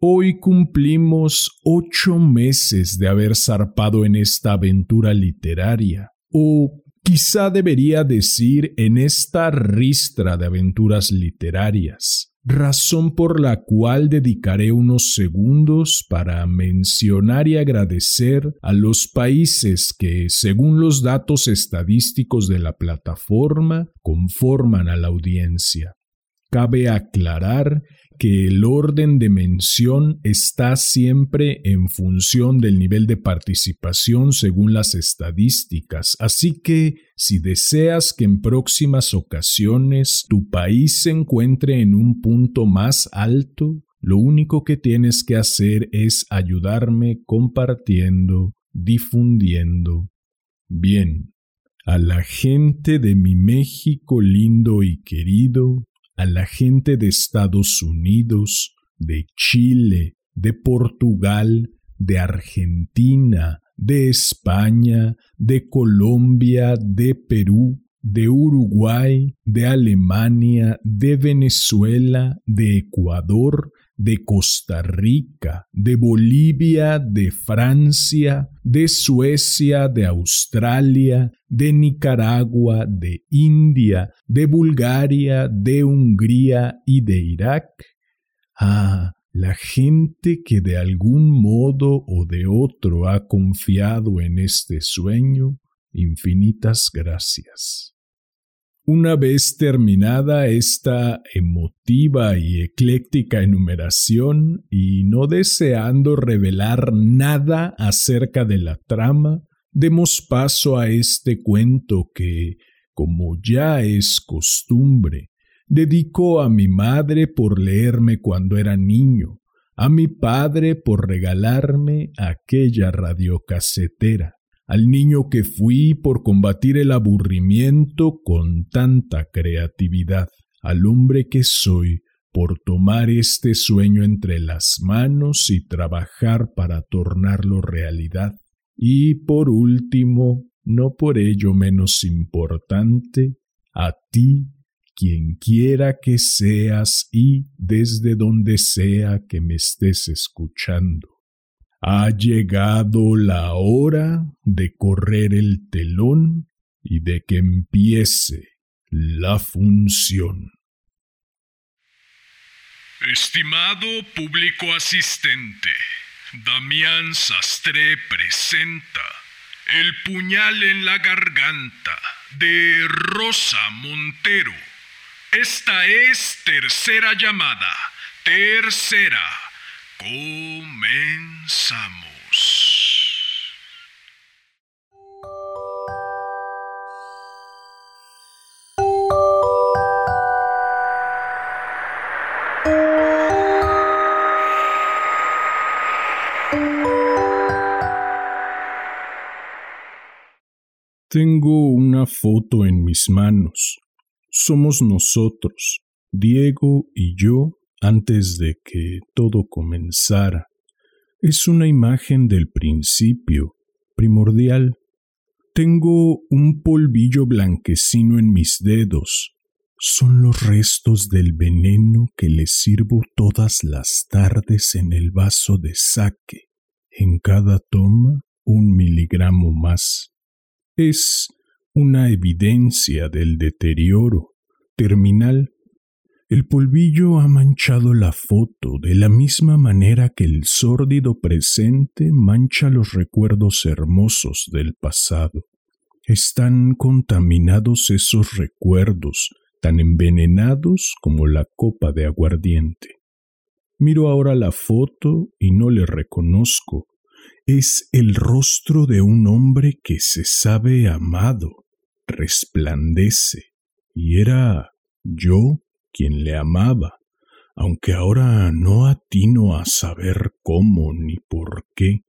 hoy cumplimos ocho meses de haber zarpado en esta aventura literaria, o quizá debería decir en esta ristra de aventuras literarias, razón por la cual dedicaré unos segundos para mencionar y agradecer a los países que, según los datos estadísticos de la plataforma, conforman a la audiencia. Cabe aclarar que el orden de mención está siempre en función del nivel de participación según las estadísticas, así que si deseas que en próximas ocasiones tu país se encuentre en un punto más alto, lo único que tienes que hacer es ayudarme compartiendo, difundiendo. Bien, a la gente de mi México lindo y querido, a la gente de Estados Unidos, de Chile, de Portugal, de Argentina, de España, de Colombia, de Perú, de Uruguay, de Alemania, de Venezuela, de Ecuador, de Costa Rica, de Bolivia, de Francia, de Suecia, de Australia, de Nicaragua, de India, de Bulgaria, de Hungría y de Irak. Ah, la gente que de algún modo o de otro ha confiado en este sueño, infinitas gracias. Una vez terminada esta emotiva y ecléctica enumeración, y no deseando revelar nada acerca de la trama, demos paso a este cuento que, como ya es costumbre, dedico a mi madre por leerme cuando era niño, a mi padre por regalarme aquella radiocasetera, al niño que fui por combatir el aburrimiento con tanta creatividad, al hombre que soy por tomar este sueño entre las manos y trabajar para tornarlo realidad. Y por último, no por ello menos importante, a ti, quien quiera que seas y desde donde sea que me estés escuchando. Ha llegado la hora de correr el telón y de que empiece la función. Estimado público asistente, Damián Sastre presenta El puñal en la garganta de Rosa Montero. Esta es tercera llamada, tercera. Comenzamos. Tengo una foto en mis manos. Somos nosotros, Diego y yo, antes de que todo comenzara. Es una imagen del principio, primordial. Tengo un polvillo blanquecino en mis dedos. Son los restos del veneno que le sirvo todas las tardes en el vaso de saque. En cada toma, un miligramo más. Es una evidencia del deterioro terminal el polvillo ha manchado la foto de la misma manera que el sórdido presente mancha los recuerdos hermosos del pasado. Están contaminados esos recuerdos, tan envenenados como la copa de aguardiente. Miro ahora la foto y no le reconozco. Es el rostro de un hombre que se sabe amado, resplandece, y era yo quien le amaba, aunque ahora no atino a saber cómo ni por qué.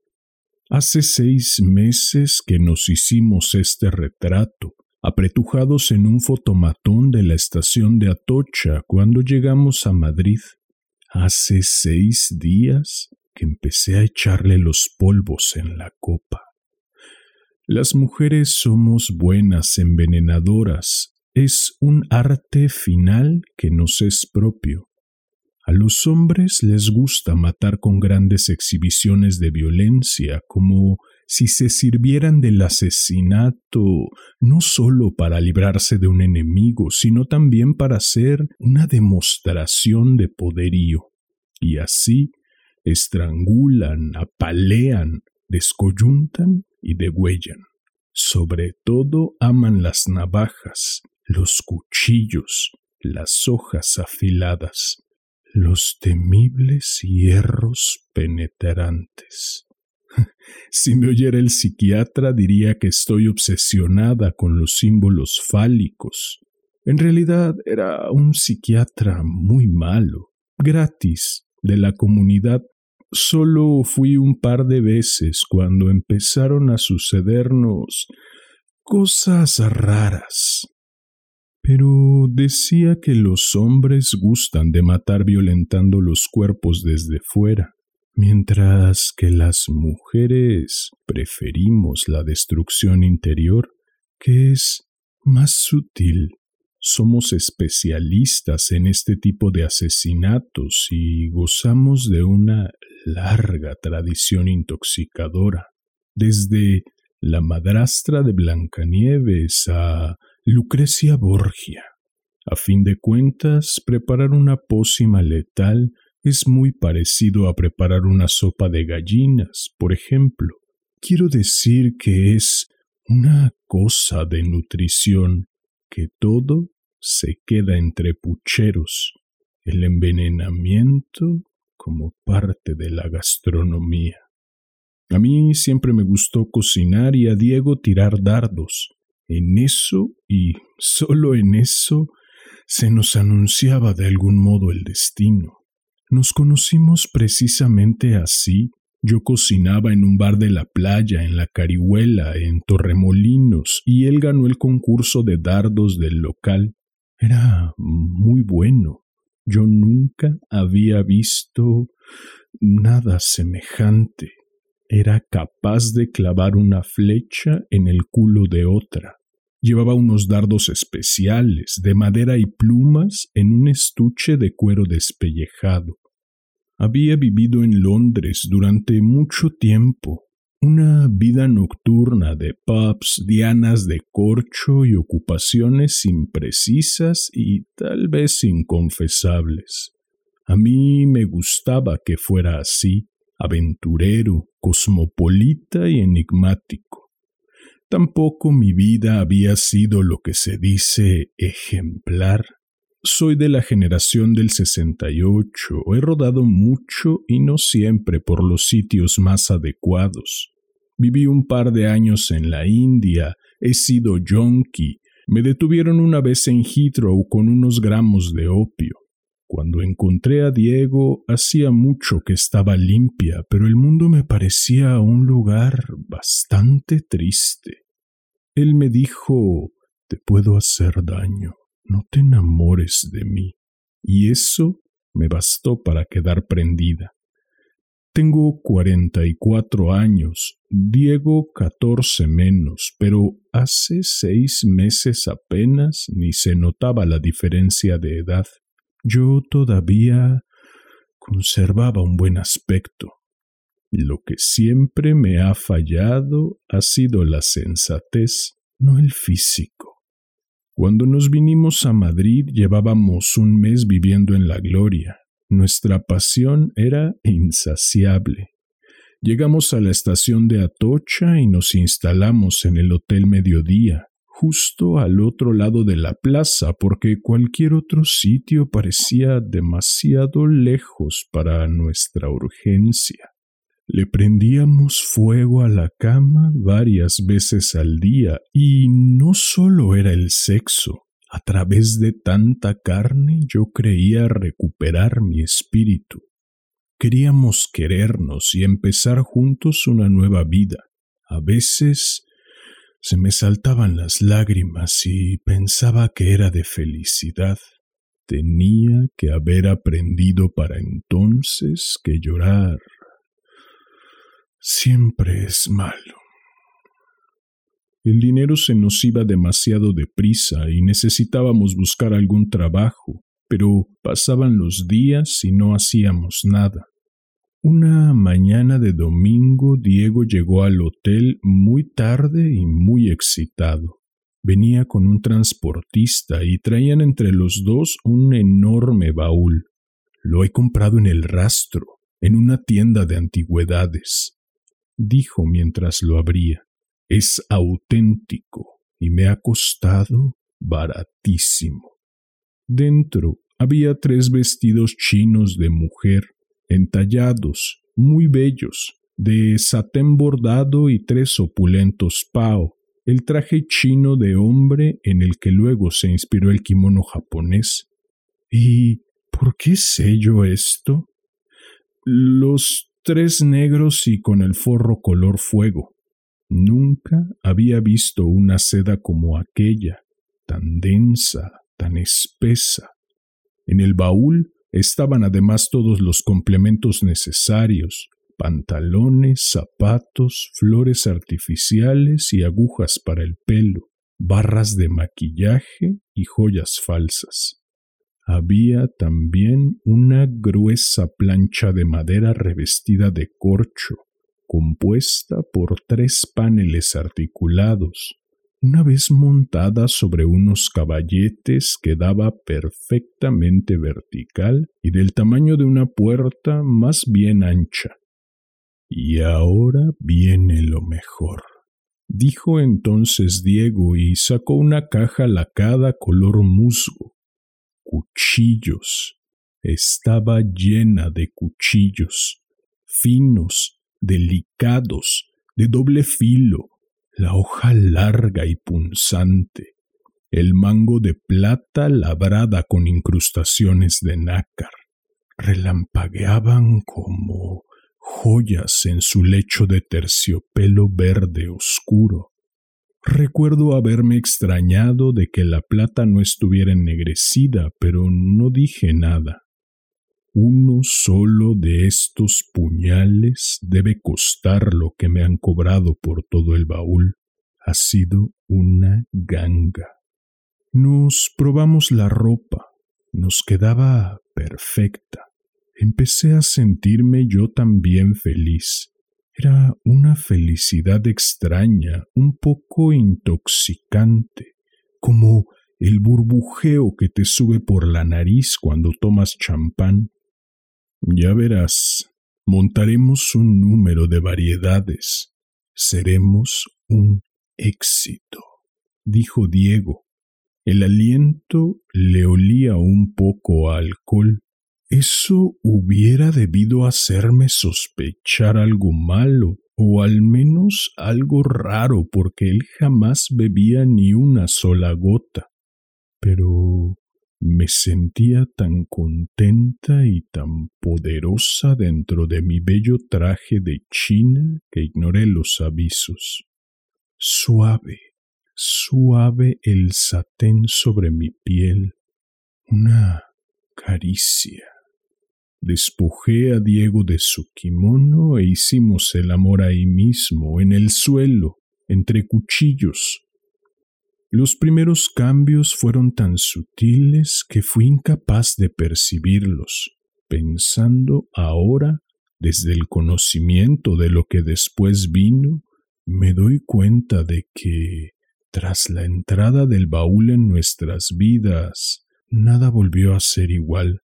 Hace seis meses que nos hicimos este retrato, apretujados en un fotomatón de la estación de Atocha cuando llegamos a Madrid. Hace seis días que empecé a echarle los polvos en la copa. Las mujeres somos buenas envenenadoras, es un arte final que nos es propio. A los hombres les gusta matar con grandes exhibiciones de violencia, como si se sirvieran del asesinato no sólo para librarse de un enemigo, sino también para hacer una demostración de poderío. Y así estrangulan, apalean, descoyuntan y degüellan. Sobre todo aman las navajas, los cuchillos, las hojas afiladas, los temibles hierros penetrantes. Si me oyera el psiquiatra diría que estoy obsesionada con los símbolos fálicos. En realidad era un psiquiatra muy malo, gratis, de la comunidad. Solo fui un par de veces cuando empezaron a sucedernos cosas raras. Pero decía que los hombres gustan de matar violentando los cuerpos desde fuera, mientras que las mujeres preferimos la destrucción interior, que es más sutil. Somos especialistas en este tipo de asesinatos y gozamos de una larga tradición intoxicadora, desde la madrastra de Blancanieves a Lucrecia Borgia. A fin de cuentas, preparar una pócima letal es muy parecido a preparar una sopa de gallinas, por ejemplo. Quiero decir que es una cosa de nutrición que todo se queda entre pucheros, el envenenamiento como parte de la gastronomía. A mí siempre me gustó cocinar y a Diego tirar dardos. En eso, y solo en eso, se nos anunciaba de algún modo el destino. Nos conocimos precisamente así. Yo cocinaba en un bar de la playa, en la Carihuela, en Torremolinos, y él ganó el concurso de dardos del local. Era muy bueno. Yo nunca había visto nada semejante. Era capaz de clavar una flecha en el culo de otra. Llevaba unos dardos especiales, de madera y plumas, en un estuche de cuero despellejado. Había vivido en Londres durante mucho tiempo, una vida nocturna de pubs, dianas de corcho y ocupaciones imprecisas y tal vez inconfesables. A mí me gustaba que fuera así, aventurero, cosmopolita y enigmático. Tampoco mi vida había sido lo que se dice ejemplar. Soy de la generación del 68, he rodado mucho y no siempre por los sitios más adecuados. Viví un par de años en la India, he sido yonki, me detuvieron una vez en Heathrow con unos gramos de opio. Cuando encontré a Diego hacía mucho que estaba limpia, pero el mundo me parecía un lugar bastante triste. Él me dijo Te puedo hacer daño, no te enamores de mí. Y eso me bastó para quedar prendida. Tengo cuarenta y cuatro años, Diego catorce menos, pero hace seis meses apenas ni se notaba la diferencia de edad. Yo todavía conservaba un buen aspecto. Lo que siempre me ha fallado ha sido la sensatez, no el físico. Cuando nos vinimos a Madrid llevábamos un mes viviendo en la gloria. Nuestra pasión era insaciable. Llegamos a la estación de Atocha y nos instalamos en el Hotel Mediodía, justo al otro lado de la plaza porque cualquier otro sitio parecía demasiado lejos para nuestra urgencia. Le prendíamos fuego a la cama varias veces al día y no solo era el sexo. A través de tanta carne yo creía recuperar mi espíritu. Queríamos querernos y empezar juntos una nueva vida. A veces se me saltaban las lágrimas y pensaba que era de felicidad. Tenía que haber aprendido para entonces que llorar siempre es malo. El dinero se nos iba demasiado deprisa y necesitábamos buscar algún trabajo, pero pasaban los días y no hacíamos nada. Una mañana de domingo Diego llegó al hotel muy tarde y muy excitado. Venía con un transportista y traían entre los dos un enorme baúl. Lo he comprado en el rastro, en una tienda de antigüedades, dijo mientras lo abría. Es auténtico y me ha costado baratísimo. Dentro había tres vestidos chinos de mujer entallados, muy bellos, de satén bordado y tres opulentos pao, el traje chino de hombre en el que luego se inspiró el kimono japonés. ¿Y por qué sé yo esto? Los tres negros y con el forro color fuego. Nunca había visto una seda como aquella, tan densa, tan espesa. En el baúl Estaban además todos los complementos necesarios, pantalones, zapatos, flores artificiales y agujas para el pelo, barras de maquillaje y joyas falsas. Había también una gruesa plancha de madera revestida de corcho, compuesta por tres paneles articulados, una vez montada sobre unos caballetes quedaba perfectamente vertical y del tamaño de una puerta más bien ancha. Y ahora viene lo mejor, dijo entonces Diego y sacó una caja lacada color musgo. Cuchillos. Estaba llena de cuchillos, finos, delicados, de doble filo, la hoja larga y punzante, el mango de plata labrada con incrustaciones de nácar, relampagueaban como joyas en su lecho de terciopelo verde oscuro. Recuerdo haberme extrañado de que la plata no estuviera ennegrecida, pero no dije nada. Uno solo de estos puñales debe costar lo que me han cobrado por todo el baúl. Ha sido una ganga. Nos probamos la ropa. Nos quedaba perfecta. Empecé a sentirme yo también feliz. Era una felicidad extraña, un poco intoxicante, como el burbujeo que te sube por la nariz cuando tomas champán. Ya verás, montaremos un número de variedades. Seremos un éxito, dijo Diego. El aliento le olía un poco a alcohol. Eso hubiera debido hacerme sospechar algo malo, o al menos algo raro, porque él jamás bebía ni una sola gota. Pero me sentía tan contenta y tan poderosa dentro de mi bello traje de China que ignoré los avisos. Suave, suave el satén sobre mi piel, una caricia. Despojé a Diego de su kimono e hicimos el amor ahí mismo, en el suelo, entre cuchillos, los primeros cambios fueron tan sutiles que fui incapaz de percibirlos, pensando ahora, desde el conocimiento de lo que después vino, me doy cuenta de que, tras la entrada del baúl en nuestras vidas, nada volvió a ser igual.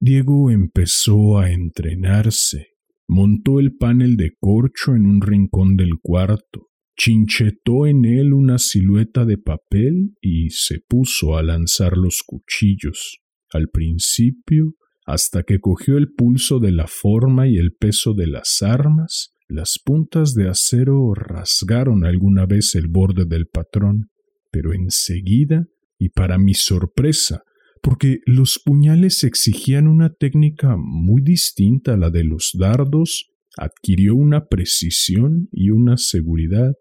Diego empezó a entrenarse, montó el panel de corcho en un rincón del cuarto, chinchetó en él una silueta de papel y se puso a lanzar los cuchillos. Al principio, hasta que cogió el pulso de la forma y el peso de las armas, las puntas de acero rasgaron alguna vez el borde del patrón, pero enseguida, y para mi sorpresa, porque los puñales exigían una técnica muy distinta a la de los dardos, adquirió una precisión y una seguridad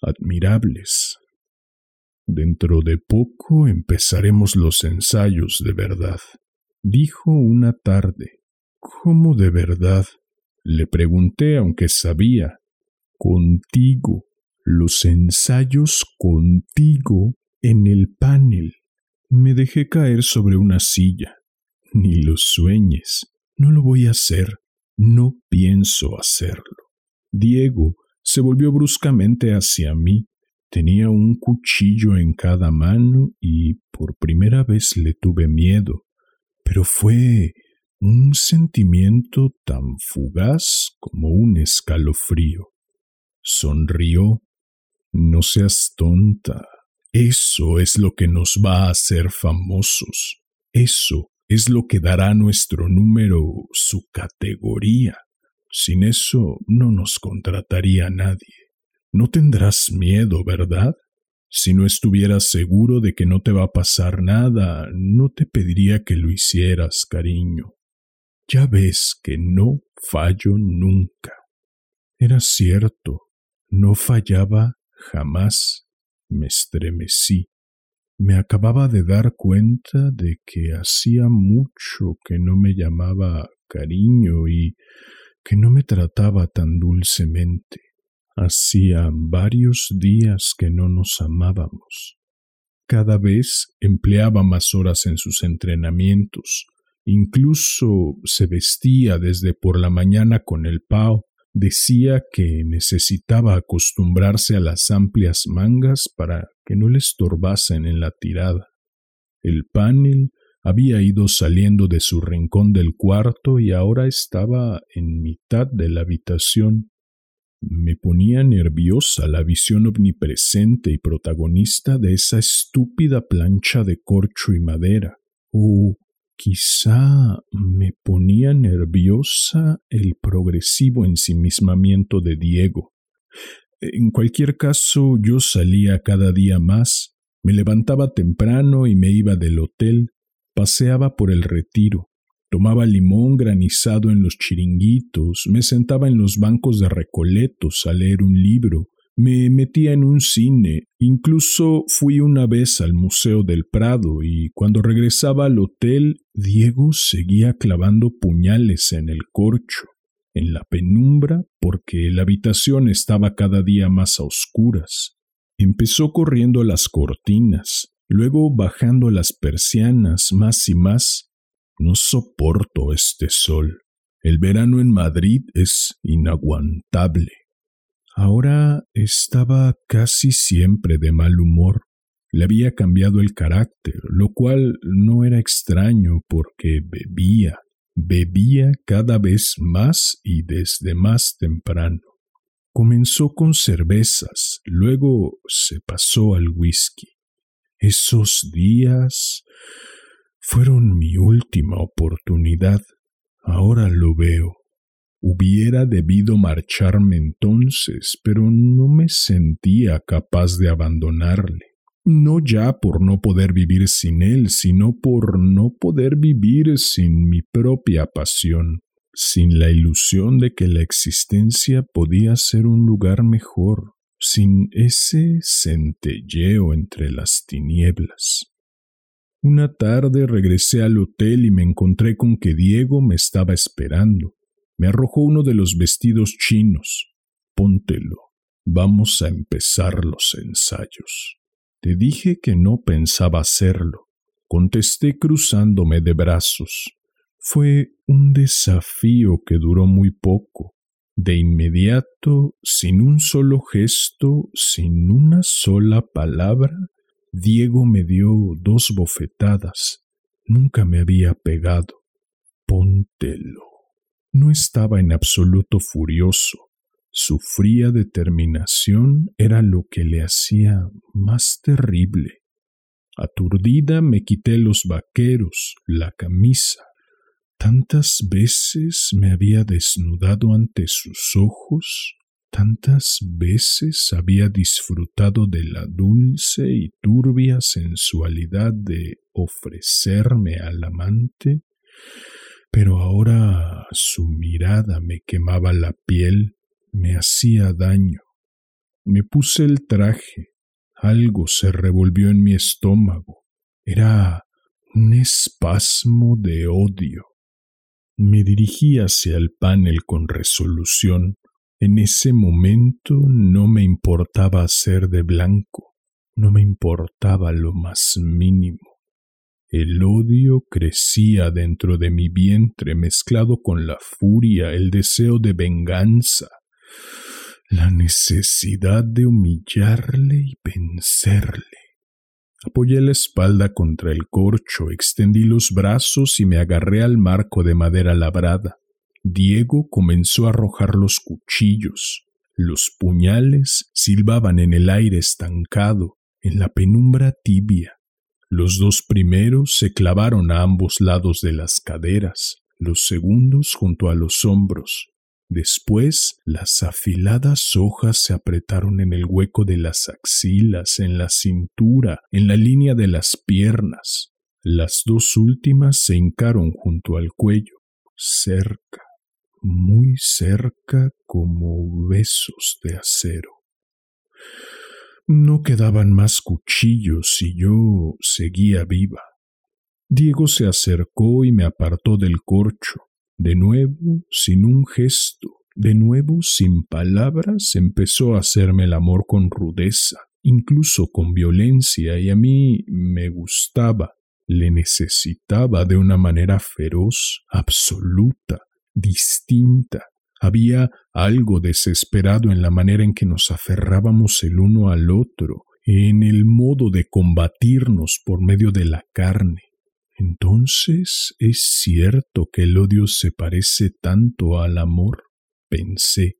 admirables. Dentro de poco empezaremos los ensayos de verdad, dijo una tarde. ¿Cómo de verdad? Le pregunté, aunque sabía. Contigo. Los ensayos contigo en el panel. Me dejé caer sobre una silla. Ni lo sueñes. No lo voy a hacer. No pienso hacerlo. Diego se volvió bruscamente hacia mí. Tenía un cuchillo en cada mano y por primera vez le tuve miedo, pero fue un sentimiento tan fugaz como un escalofrío. Sonrió. No seas tonta, eso es lo que nos va a hacer famosos. Eso es lo que dará a nuestro número su categoría. Sin eso no nos contrataría nadie. No tendrás miedo, ¿verdad? Si no estuvieras seguro de que no te va a pasar nada, no te pediría que lo hicieras, cariño. Ya ves que no fallo nunca. Era cierto, no fallaba jamás me estremecí. Me acababa de dar cuenta de que hacía mucho que no me llamaba cariño y que no me trataba tan dulcemente. Hacía varios días que no nos amábamos. Cada vez empleaba más horas en sus entrenamientos, incluso se vestía desde por la mañana con el pao Decía que necesitaba acostumbrarse a las amplias mangas para que no le estorbasen en la tirada. El panel había ido saliendo de su rincón del cuarto y ahora estaba en mitad de la habitación. Me ponía nerviosa la visión omnipresente y protagonista de esa estúpida plancha de corcho y madera. Oh, Quizá me ponía nerviosa el progresivo ensimismamiento de Diego. En cualquier caso, yo salía cada día más, me levantaba temprano y me iba del hotel, paseaba por el retiro, tomaba limón granizado en los chiringuitos, me sentaba en los bancos de recoletos a leer un libro, me metía en un cine, incluso fui una vez al Museo del Prado y cuando regresaba al hotel, Diego seguía clavando puñales en el corcho, en la penumbra, porque la habitación estaba cada día más a oscuras. Empezó corriendo las cortinas, luego bajando las persianas más y más. No soporto este sol. El verano en Madrid es inaguantable. Ahora estaba casi siempre de mal humor. Le había cambiado el carácter, lo cual no era extraño porque bebía, bebía cada vez más y desde más temprano. Comenzó con cervezas, luego se pasó al whisky. Esos días fueron mi última oportunidad. Ahora lo veo. Hubiera debido marcharme entonces, pero no me sentía capaz de abandonarle. No ya por no poder vivir sin él, sino por no poder vivir sin mi propia pasión, sin la ilusión de que la existencia podía ser un lugar mejor, sin ese centelleo entre las tinieblas. Una tarde regresé al hotel y me encontré con que Diego me estaba esperando. Me arrojó uno de los vestidos chinos. Póntelo. Vamos a empezar los ensayos. Te dije que no pensaba hacerlo. Contesté cruzándome de brazos. Fue un desafío que duró muy poco. De inmediato, sin un solo gesto, sin una sola palabra, Diego me dio dos bofetadas. Nunca me había pegado. Póntelo. No estaba en absoluto furioso. Su fría determinación era lo que le hacía más terrible. Aturdida me quité los vaqueros, la camisa. Tantas veces me había desnudado ante sus ojos, tantas veces había disfrutado de la dulce y turbia sensualidad de ofrecerme al amante, pero ahora su mirada me quemaba la piel, me hacía daño. Me puse el traje, algo se revolvió en mi estómago. Era un espasmo de odio. Me dirigí hacia el panel con resolución. En ese momento no me importaba ser de blanco, no me importaba lo más mínimo. El odio crecía dentro de mi vientre mezclado con la furia, el deseo de venganza, la necesidad de humillarle y vencerle. Apoyé la espalda contra el corcho, extendí los brazos y me agarré al marco de madera labrada. Diego comenzó a arrojar los cuchillos. Los puñales silbaban en el aire estancado, en la penumbra tibia. Los dos primeros se clavaron a ambos lados de las caderas, los segundos junto a los hombros, Después las afiladas hojas se apretaron en el hueco de las axilas, en la cintura, en la línea de las piernas. Las dos últimas se hincaron junto al cuello, cerca, muy cerca como besos de acero. No quedaban más cuchillos y yo seguía viva. Diego se acercó y me apartó del corcho. De nuevo, sin un gesto, de nuevo, sin palabras, empezó a hacerme el amor con rudeza, incluso con violencia, y a mí me gustaba, le necesitaba de una manera feroz, absoluta, distinta. Había algo desesperado en la manera en que nos aferrábamos el uno al otro, en el modo de combatirnos por medio de la carne. Entonces es cierto que el odio se parece tanto al amor, pensé.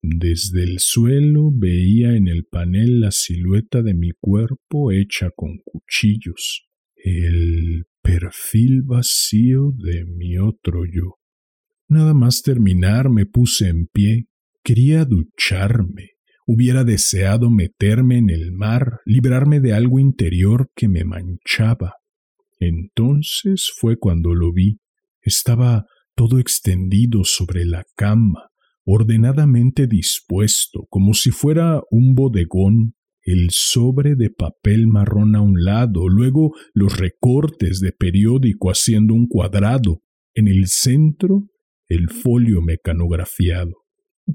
Desde el suelo veía en el panel la silueta de mi cuerpo hecha con cuchillos, el perfil vacío de mi otro yo. Nada más terminar me puse en pie, quería ducharme, hubiera deseado meterme en el mar, librarme de algo interior que me manchaba, entonces fue cuando lo vi. Estaba todo extendido sobre la cama, ordenadamente dispuesto, como si fuera un bodegón, el sobre de papel marrón a un lado, luego los recortes de periódico haciendo un cuadrado, en el centro el folio mecanografiado.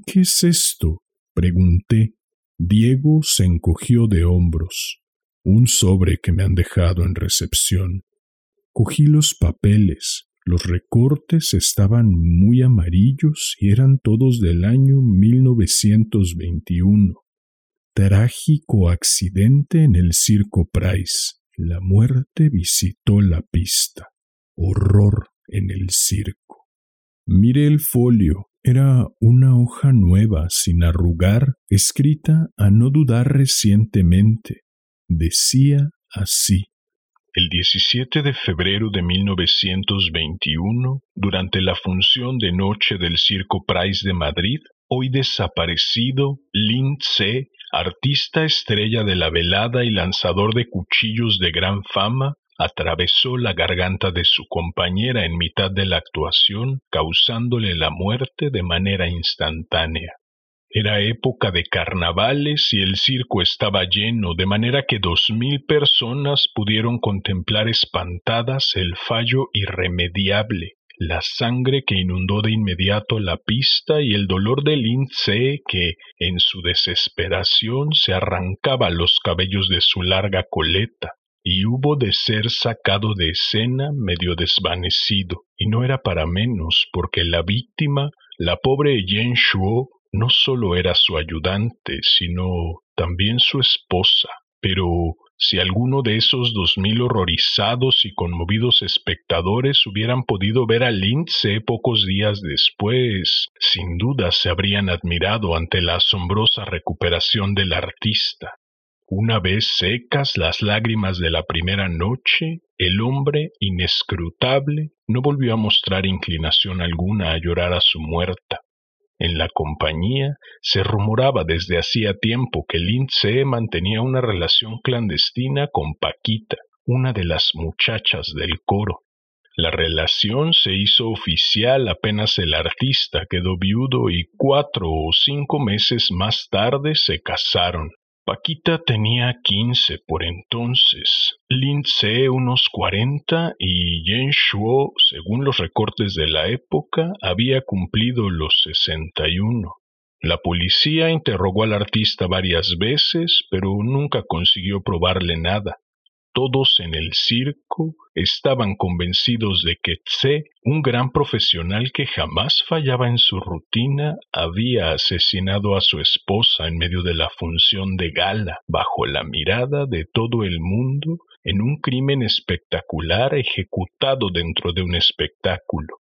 ¿Qué es esto? pregunté. Diego se encogió de hombros. Un sobre que me han dejado en recepción. Cogí los papeles. Los recortes estaban muy amarillos y eran todos del año 1921. Trágico accidente en el Circo Price. La muerte visitó la pista. Horror en el circo. Miré el folio. Era una hoja nueva, sin arrugar, escrita a no dudar recientemente. Decía así. El 17 de febrero de 1921, durante la función de noche del Circo Price de Madrid, hoy desaparecido, Lin Tse, artista estrella de la velada y lanzador de cuchillos de gran fama, atravesó la garganta de su compañera en mitad de la actuación, causándole la muerte de manera instantánea. Era época de carnavales y el circo estaba lleno, de manera que dos mil personas pudieron contemplar espantadas el fallo irremediable, la sangre que inundó de inmediato la pista y el dolor de Lindsay que, en su desesperación, se arrancaba los cabellos de su larga coleta, y hubo de ser sacado de escena medio desvanecido, y no era para menos porque la víctima, la pobre Yen Shuo, no solo era su ayudante, sino también su esposa. Pero si alguno de esos dos mil horrorizados y conmovidos espectadores hubieran podido ver a Lindsay pocos días después, sin duda se habrían admirado ante la asombrosa recuperación del artista. Una vez secas las lágrimas de la primera noche, el hombre inescrutable no volvió a mostrar inclinación alguna a llorar a su muerta. En la compañía se rumoraba desde hacía tiempo que Lindsay mantenía una relación clandestina con Paquita, una de las muchachas del coro. La relación se hizo oficial apenas el artista quedó viudo y cuatro o cinco meses más tarde se casaron. Paquita tenía quince por entonces, Lindsay unos cuarenta y Yen Shuo, según los recortes de la época, había cumplido los sesenta y uno. La policía interrogó al artista varias veces, pero nunca consiguió probarle nada. Todos en el circo estaban convencidos de que Tse, un gran profesional que jamás fallaba en su rutina, había asesinado a su esposa en medio de la función de gala, bajo la mirada de todo el mundo, en un crimen espectacular ejecutado dentro de un espectáculo,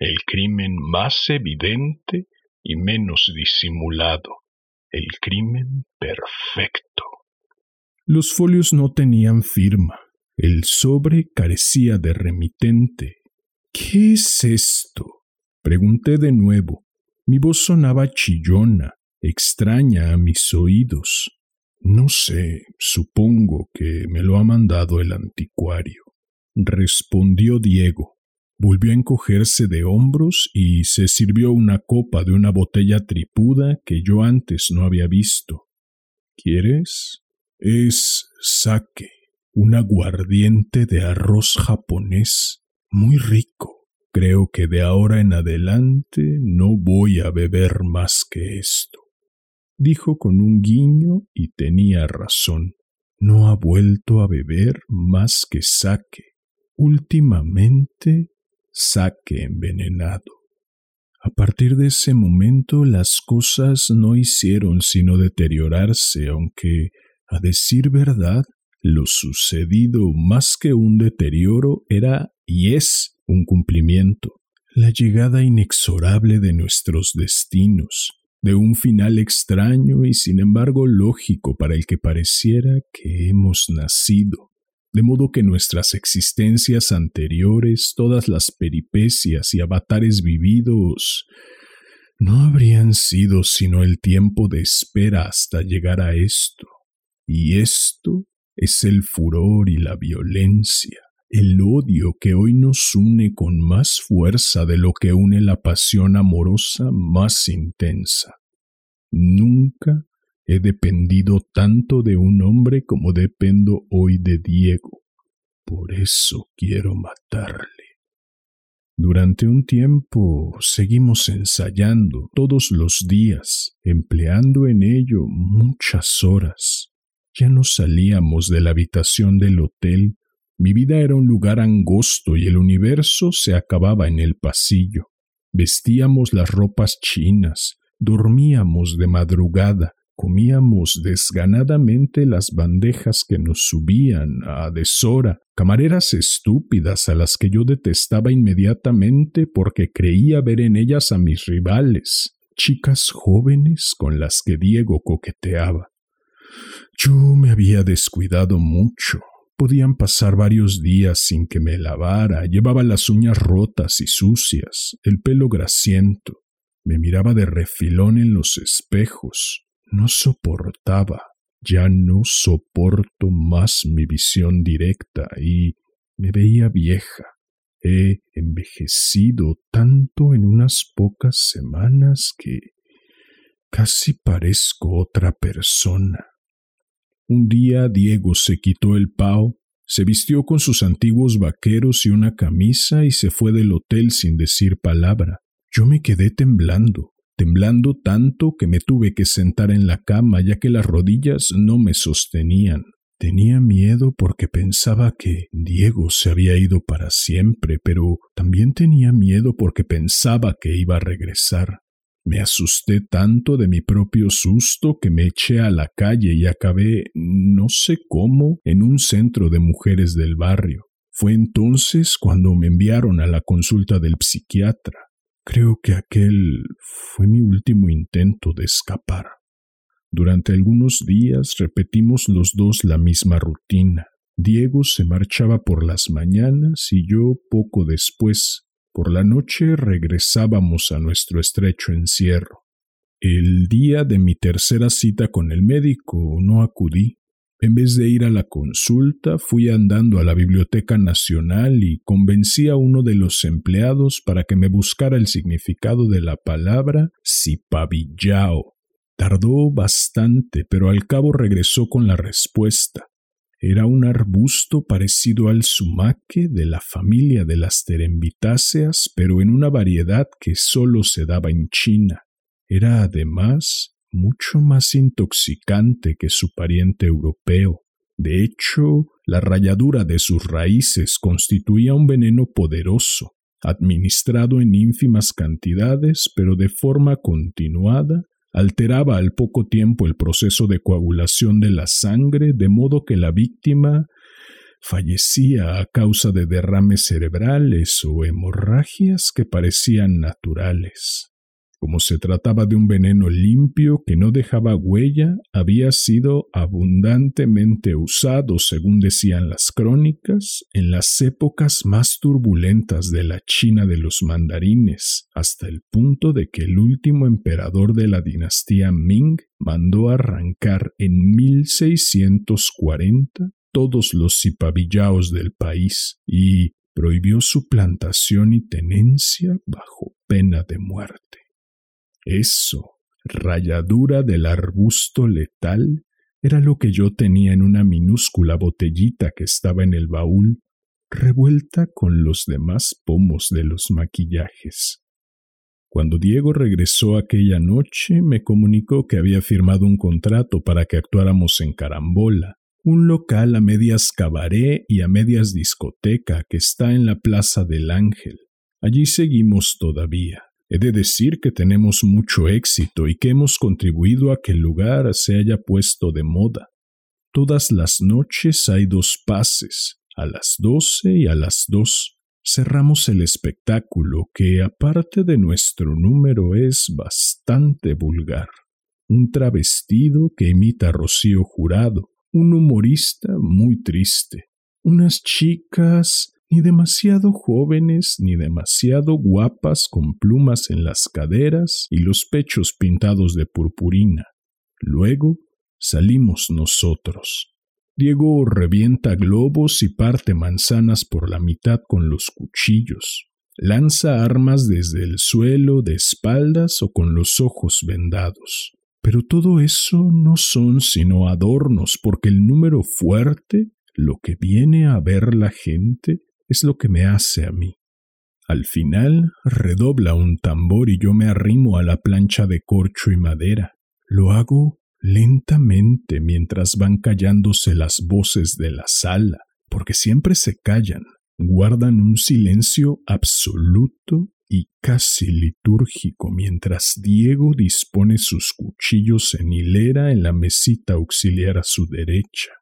el crimen más evidente y menos disimulado, el crimen perfecto. Los folios no tenían firma. El sobre carecía de remitente. ¿Qué es esto? Pregunté de nuevo. Mi voz sonaba chillona, extraña a mis oídos. No sé, supongo que me lo ha mandado el anticuario. Respondió Diego. Volvió a encogerse de hombros y se sirvió una copa de una botella tripuda que yo antes no había visto. ¿Quieres? Es sake, un aguardiente de arroz japonés, muy rico. Creo que de ahora en adelante no voy a beber más que esto. Dijo con un guiño y tenía razón. No ha vuelto a beber más que sake. Últimamente, sake envenenado. A partir de ese momento las cosas no hicieron sino deteriorarse, aunque a decir verdad, lo sucedido más que un deterioro era y es un cumplimiento, la llegada inexorable de nuestros destinos, de un final extraño y sin embargo lógico para el que pareciera que hemos nacido, de modo que nuestras existencias anteriores, todas las peripecias y avatares vividos, no habrían sido sino el tiempo de espera hasta llegar a esto, y esto es el furor y la violencia, el odio que hoy nos une con más fuerza de lo que une la pasión amorosa más intensa. Nunca he dependido tanto de un hombre como dependo hoy de Diego. Por eso quiero matarle. Durante un tiempo seguimos ensayando todos los días, empleando en ello muchas horas. Ya no salíamos de la habitación del hotel. Mi vida era un lugar angosto y el universo se acababa en el pasillo. Vestíamos las ropas chinas, dormíamos de madrugada, comíamos desganadamente las bandejas que nos subían a deshora, camareras estúpidas a las que yo detestaba inmediatamente porque creía ver en ellas a mis rivales, chicas jóvenes con las que Diego coqueteaba. Yo me había descuidado mucho. Podían pasar varios días sin que me lavara, llevaba las uñas rotas y sucias, el pelo grasiento, me miraba de refilón en los espejos, no soportaba, ya no soporto más mi visión directa y me veía vieja. He envejecido tanto en unas pocas semanas que casi parezco otra persona. Un día Diego se quitó el pao, se vistió con sus antiguos vaqueros y una camisa y se fue del hotel sin decir palabra. Yo me quedé temblando, temblando tanto que me tuve que sentar en la cama ya que las rodillas no me sostenían. Tenía miedo porque pensaba que Diego se había ido para siempre, pero también tenía miedo porque pensaba que iba a regresar. Me asusté tanto de mi propio susto que me eché a la calle y acabé, no sé cómo, en un centro de mujeres del barrio. Fue entonces cuando me enviaron a la consulta del psiquiatra. Creo que aquel fue mi último intento de escapar. Durante algunos días repetimos los dos la misma rutina. Diego se marchaba por las mañanas y yo poco después, por la noche regresábamos a nuestro estrecho encierro. El día de mi tercera cita con el médico no acudí. En vez de ir a la consulta, fui andando a la Biblioteca Nacional y convencí a uno de los empleados para que me buscara el significado de la palabra cipavillao. Tardó bastante, pero al cabo regresó con la respuesta. Era un arbusto parecido al sumaque de la familia de las terembitáceas, pero en una variedad que solo se daba en China. Era además mucho más intoxicante que su pariente europeo. De hecho, la ralladura de sus raíces constituía un veneno poderoso, administrado en ínfimas cantidades, pero de forma continuada, alteraba al poco tiempo el proceso de coagulación de la sangre, de modo que la víctima fallecía a causa de derrames cerebrales o hemorragias que parecían naturales. Como se trataba de un veneno limpio que no dejaba huella, había sido abundantemente usado, según decían las crónicas, en las épocas más turbulentas de la China de los mandarines, hasta el punto de que el último emperador de la dinastía Ming mandó arrancar en 1640 todos los cipavillaos del país y prohibió su plantación y tenencia bajo pena de muerte. Eso, rayadura del arbusto letal, era lo que yo tenía en una minúscula botellita que estaba en el baúl, revuelta con los demás pomos de los maquillajes. Cuando Diego regresó aquella noche, me comunicó que había firmado un contrato para que actuáramos en Carambola, un local a medias cabaret y a medias discoteca que está en la Plaza del Ángel. Allí seguimos todavía. He de decir que tenemos mucho éxito y que hemos contribuido a que el lugar se haya puesto de moda. Todas las noches hay dos pases, a las doce y a las dos. Cerramos el espectáculo que, aparte de nuestro número, es bastante vulgar. Un travestido que imita a Rocío Jurado, un humorista muy triste, unas chicas ni demasiado jóvenes ni demasiado guapas con plumas en las caderas y los pechos pintados de purpurina. Luego salimos nosotros. Diego revienta globos y parte manzanas por la mitad con los cuchillos. Lanza armas desde el suelo de espaldas o con los ojos vendados. Pero todo eso no son sino adornos, porque el número fuerte, lo que viene a ver la gente, es lo que me hace a mí. Al final redobla un tambor y yo me arrimo a la plancha de corcho y madera. Lo hago lentamente mientras van callándose las voces de la sala, porque siempre se callan, guardan un silencio absoluto y casi litúrgico mientras Diego dispone sus cuchillos en hilera en la mesita auxiliar a su derecha.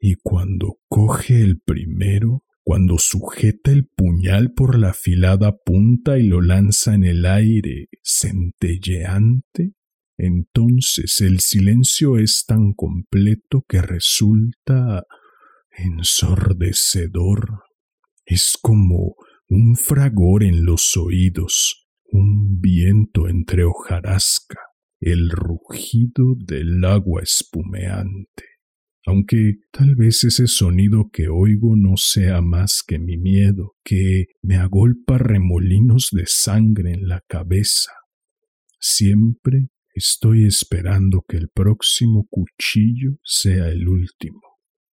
Y cuando coge el primero, cuando sujeta el puñal por la afilada punta y lo lanza en el aire centelleante, entonces el silencio es tan completo que resulta ensordecedor. Es como un fragor en los oídos, un viento entre hojarasca, el rugido del agua espumeante aunque tal vez ese sonido que oigo no sea más que mi miedo, que me agolpa remolinos de sangre en la cabeza. Siempre estoy esperando que el próximo cuchillo sea el último.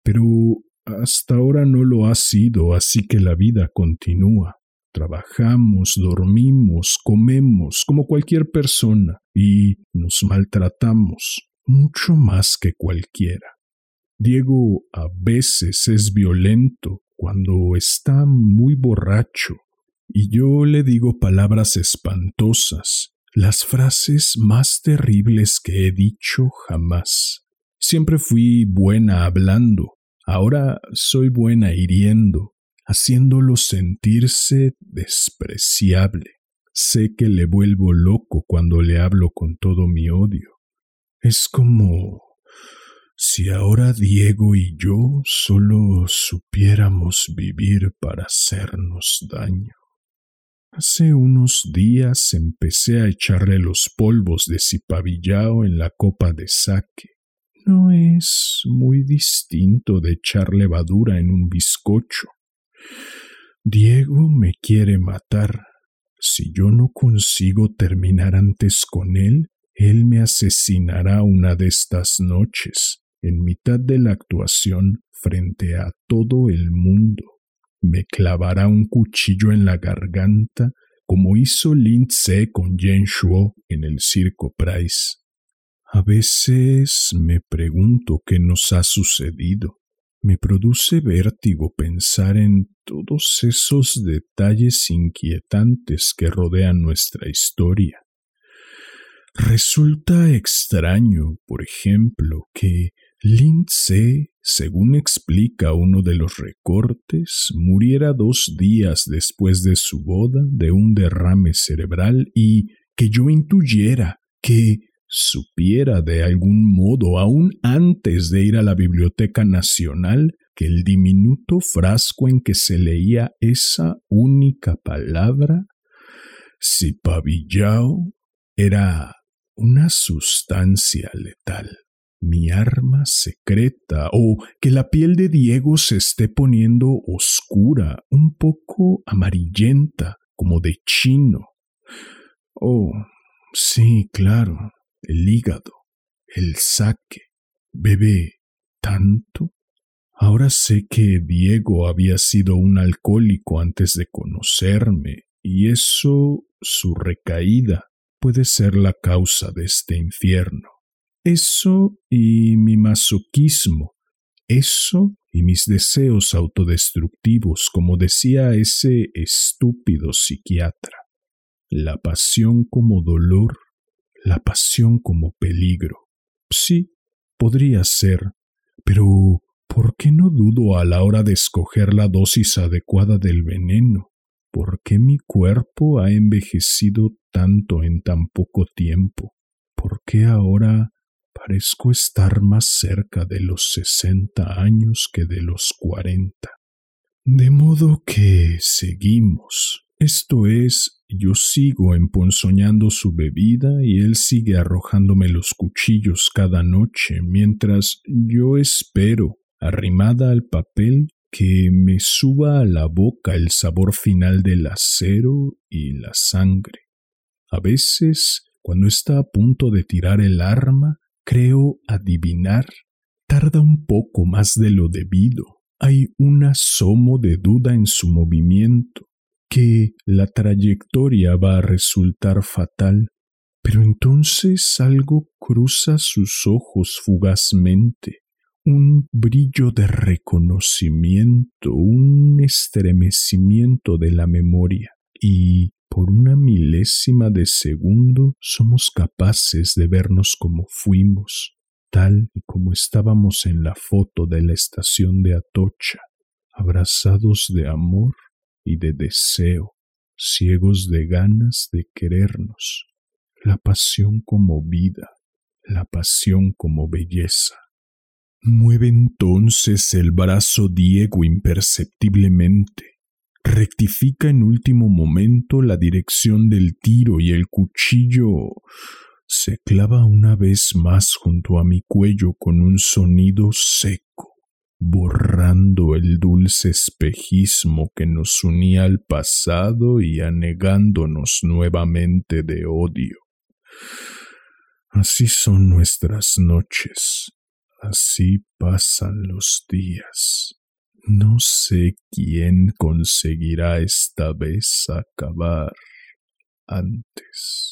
Pero hasta ahora no lo ha sido, así que la vida continúa. Trabajamos, dormimos, comemos como cualquier persona y nos maltratamos mucho más que cualquiera. Diego a veces es violento cuando está muy borracho y yo le digo palabras espantosas, las frases más terribles que he dicho jamás. Siempre fui buena hablando, ahora soy buena hiriendo, haciéndolo sentirse despreciable. Sé que le vuelvo loco cuando le hablo con todo mi odio. Es como si ahora Diego y yo solo supiéramos vivir para hacernos daño. Hace unos días empecé a echarle los polvos de cipavillao en la copa de saque. no es muy distinto de echar levadura en un bizcocho. Diego me quiere matar. Si yo no consigo terminar antes con él, él me asesinará una de estas noches, en mitad de la actuación, frente a todo el mundo. Me clavará un cuchillo en la garganta, como hizo Lindsay con Jen Shuo en el circo Price. A veces me pregunto qué nos ha sucedido. Me produce vértigo pensar en todos esos detalles inquietantes que rodean nuestra historia. Resulta extraño, por ejemplo, que Lindsay, según explica uno de los recortes, muriera dos días después de su boda de un derrame cerebral y que yo intuyera que supiera de algún modo, aún antes de ir a la Biblioteca Nacional, que el diminuto frasco en que se leía esa única palabra, Sipavillao, era una sustancia letal, mi arma secreta, o que la piel de Diego se esté poniendo oscura, un poco amarillenta, como de chino. Oh, sí, claro, el hígado, el saque. Bebé tanto. Ahora sé que Diego había sido un alcohólico antes de conocerme, y eso, su recaída, puede ser la causa de este infierno. Eso y mi masoquismo, eso y mis deseos autodestructivos, como decía ese estúpido psiquiatra. La pasión como dolor la pasión como peligro. Sí, podría ser, pero ¿por qué no dudo a la hora de escoger la dosis adecuada del veneno? ¿Por qué mi cuerpo ha envejecido tanto en tan poco tiempo? ¿Por qué ahora parezco estar más cerca de los sesenta años que de los cuarenta? De modo que seguimos, esto es, yo sigo emponzoñando su bebida y él sigue arrojándome los cuchillos cada noche mientras yo espero, arrimada al papel, que me suba a la boca el sabor final del acero y la sangre. A veces, cuando está a punto de tirar el arma, creo adivinar, tarda un poco más de lo debido. Hay un asomo de duda en su movimiento que la trayectoria va a resultar fatal, pero entonces algo cruza sus ojos fugazmente, un brillo de reconocimiento, un estremecimiento de la memoria, y por una milésima de segundo somos capaces de vernos como fuimos, tal y como estábamos en la foto de la estación de Atocha, abrazados de amor y de deseo, ciegos de ganas de querernos, la pasión como vida, la pasión como belleza. Mueve entonces el brazo Diego imperceptiblemente, rectifica en último momento la dirección del tiro y el cuchillo se clava una vez más junto a mi cuello con un sonido seco borrando el dulce espejismo que nos unía al pasado y anegándonos nuevamente de odio. Así son nuestras noches, así pasan los días. No sé quién conseguirá esta vez acabar antes.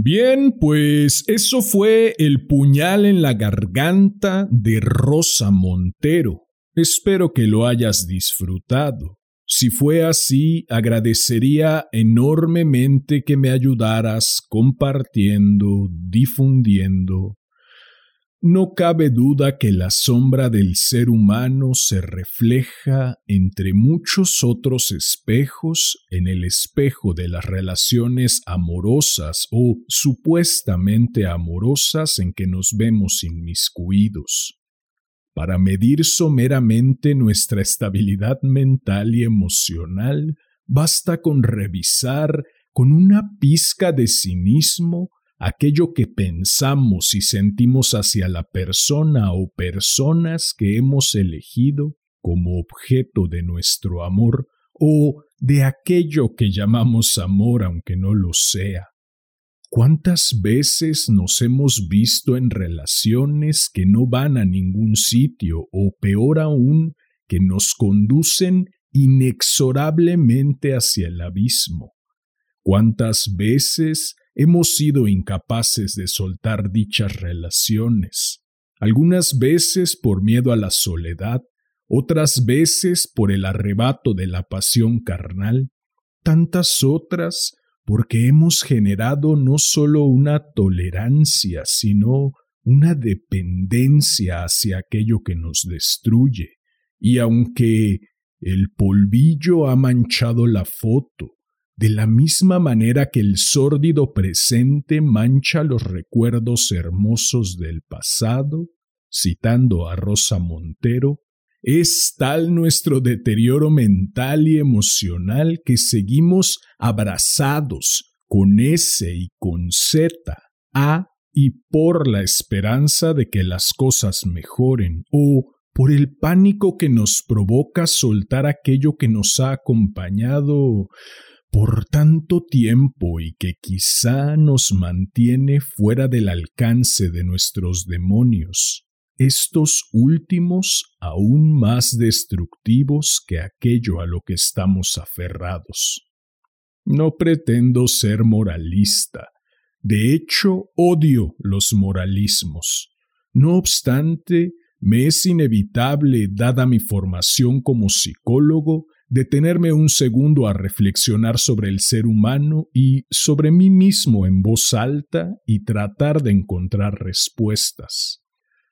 Bien, pues eso fue el puñal en la garganta de Rosa Montero. Espero que lo hayas disfrutado. Si fue así, agradecería enormemente que me ayudaras compartiendo, difundiendo no cabe duda que la sombra del ser humano se refleja entre muchos otros espejos en el espejo de las relaciones amorosas o supuestamente amorosas en que nos vemos inmiscuidos. Para medir someramente nuestra estabilidad mental y emocional, basta con revisar con una pizca de cinismo aquello que pensamos y sentimos hacia la persona o personas que hemos elegido como objeto de nuestro amor o de aquello que llamamos amor aunque no lo sea. ¿Cuántas veces nos hemos visto en relaciones que no van a ningún sitio o peor aún, que nos conducen inexorablemente hacia el abismo? ¿Cuántas veces hemos sido incapaces de soltar dichas relaciones, algunas veces por miedo a la soledad, otras veces por el arrebato de la pasión carnal, tantas otras porque hemos generado no solo una tolerancia, sino una dependencia hacia aquello que nos destruye, y aunque el polvillo ha manchado la foto, de la misma manera que el sórdido presente mancha los recuerdos hermosos del pasado, citando a Rosa Montero, es tal nuestro deterioro mental y emocional que seguimos abrazados con S y con Z, a y por la esperanza de que las cosas mejoren, o por el pánico que nos provoca soltar aquello que nos ha acompañado por tanto tiempo y que quizá nos mantiene fuera del alcance de nuestros demonios, estos últimos aún más destructivos que aquello a lo que estamos aferrados. No pretendo ser moralista, de hecho odio los moralismos. No obstante, me es inevitable, dada mi formación como psicólogo, detenerme un segundo a reflexionar sobre el ser humano y sobre mí mismo en voz alta y tratar de encontrar respuestas.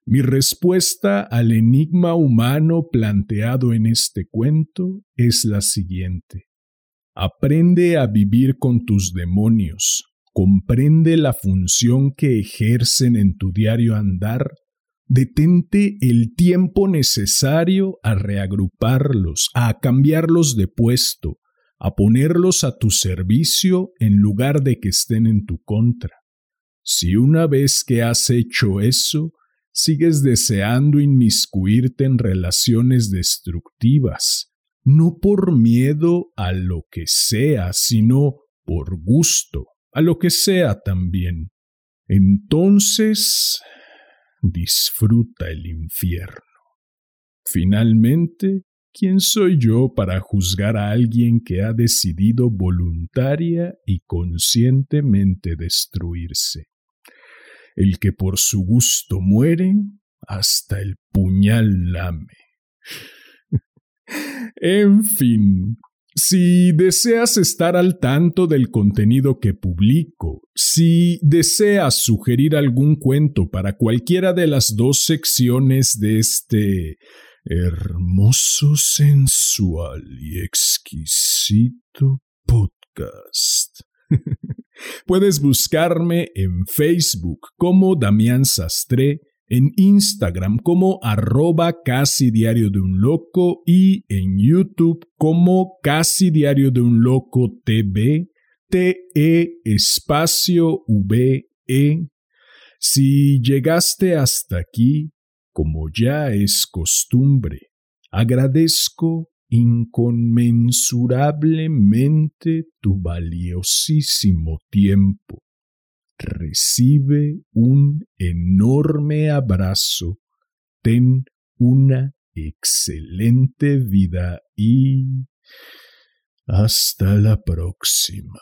Mi respuesta al enigma humano planteado en este cuento es la siguiente. Aprende a vivir con tus demonios, comprende la función que ejercen en tu diario andar Detente el tiempo necesario a reagruparlos, a cambiarlos de puesto, a ponerlos a tu servicio en lugar de que estén en tu contra. Si una vez que has hecho eso, sigues deseando inmiscuirte en relaciones destructivas, no por miedo a lo que sea, sino por gusto, a lo que sea también, entonces disfruta el infierno. Finalmente, ¿quién soy yo para juzgar a alguien que ha decidido voluntaria y conscientemente destruirse? El que por su gusto muere, hasta el puñal lame. en fin, si deseas estar al tanto del contenido que publico, si deseas sugerir algún cuento para cualquiera de las dos secciones de este hermoso, sensual y exquisito podcast, puedes buscarme en Facebook como Damián Sastre en Instagram como arroba casi diario de un loco y en YouTube como casi diario de un loco TV, TE espacio VE. Si llegaste hasta aquí, como ya es costumbre, agradezco inconmensurablemente tu valiosísimo tiempo recibe un enorme abrazo, ten una excelente vida y hasta la próxima.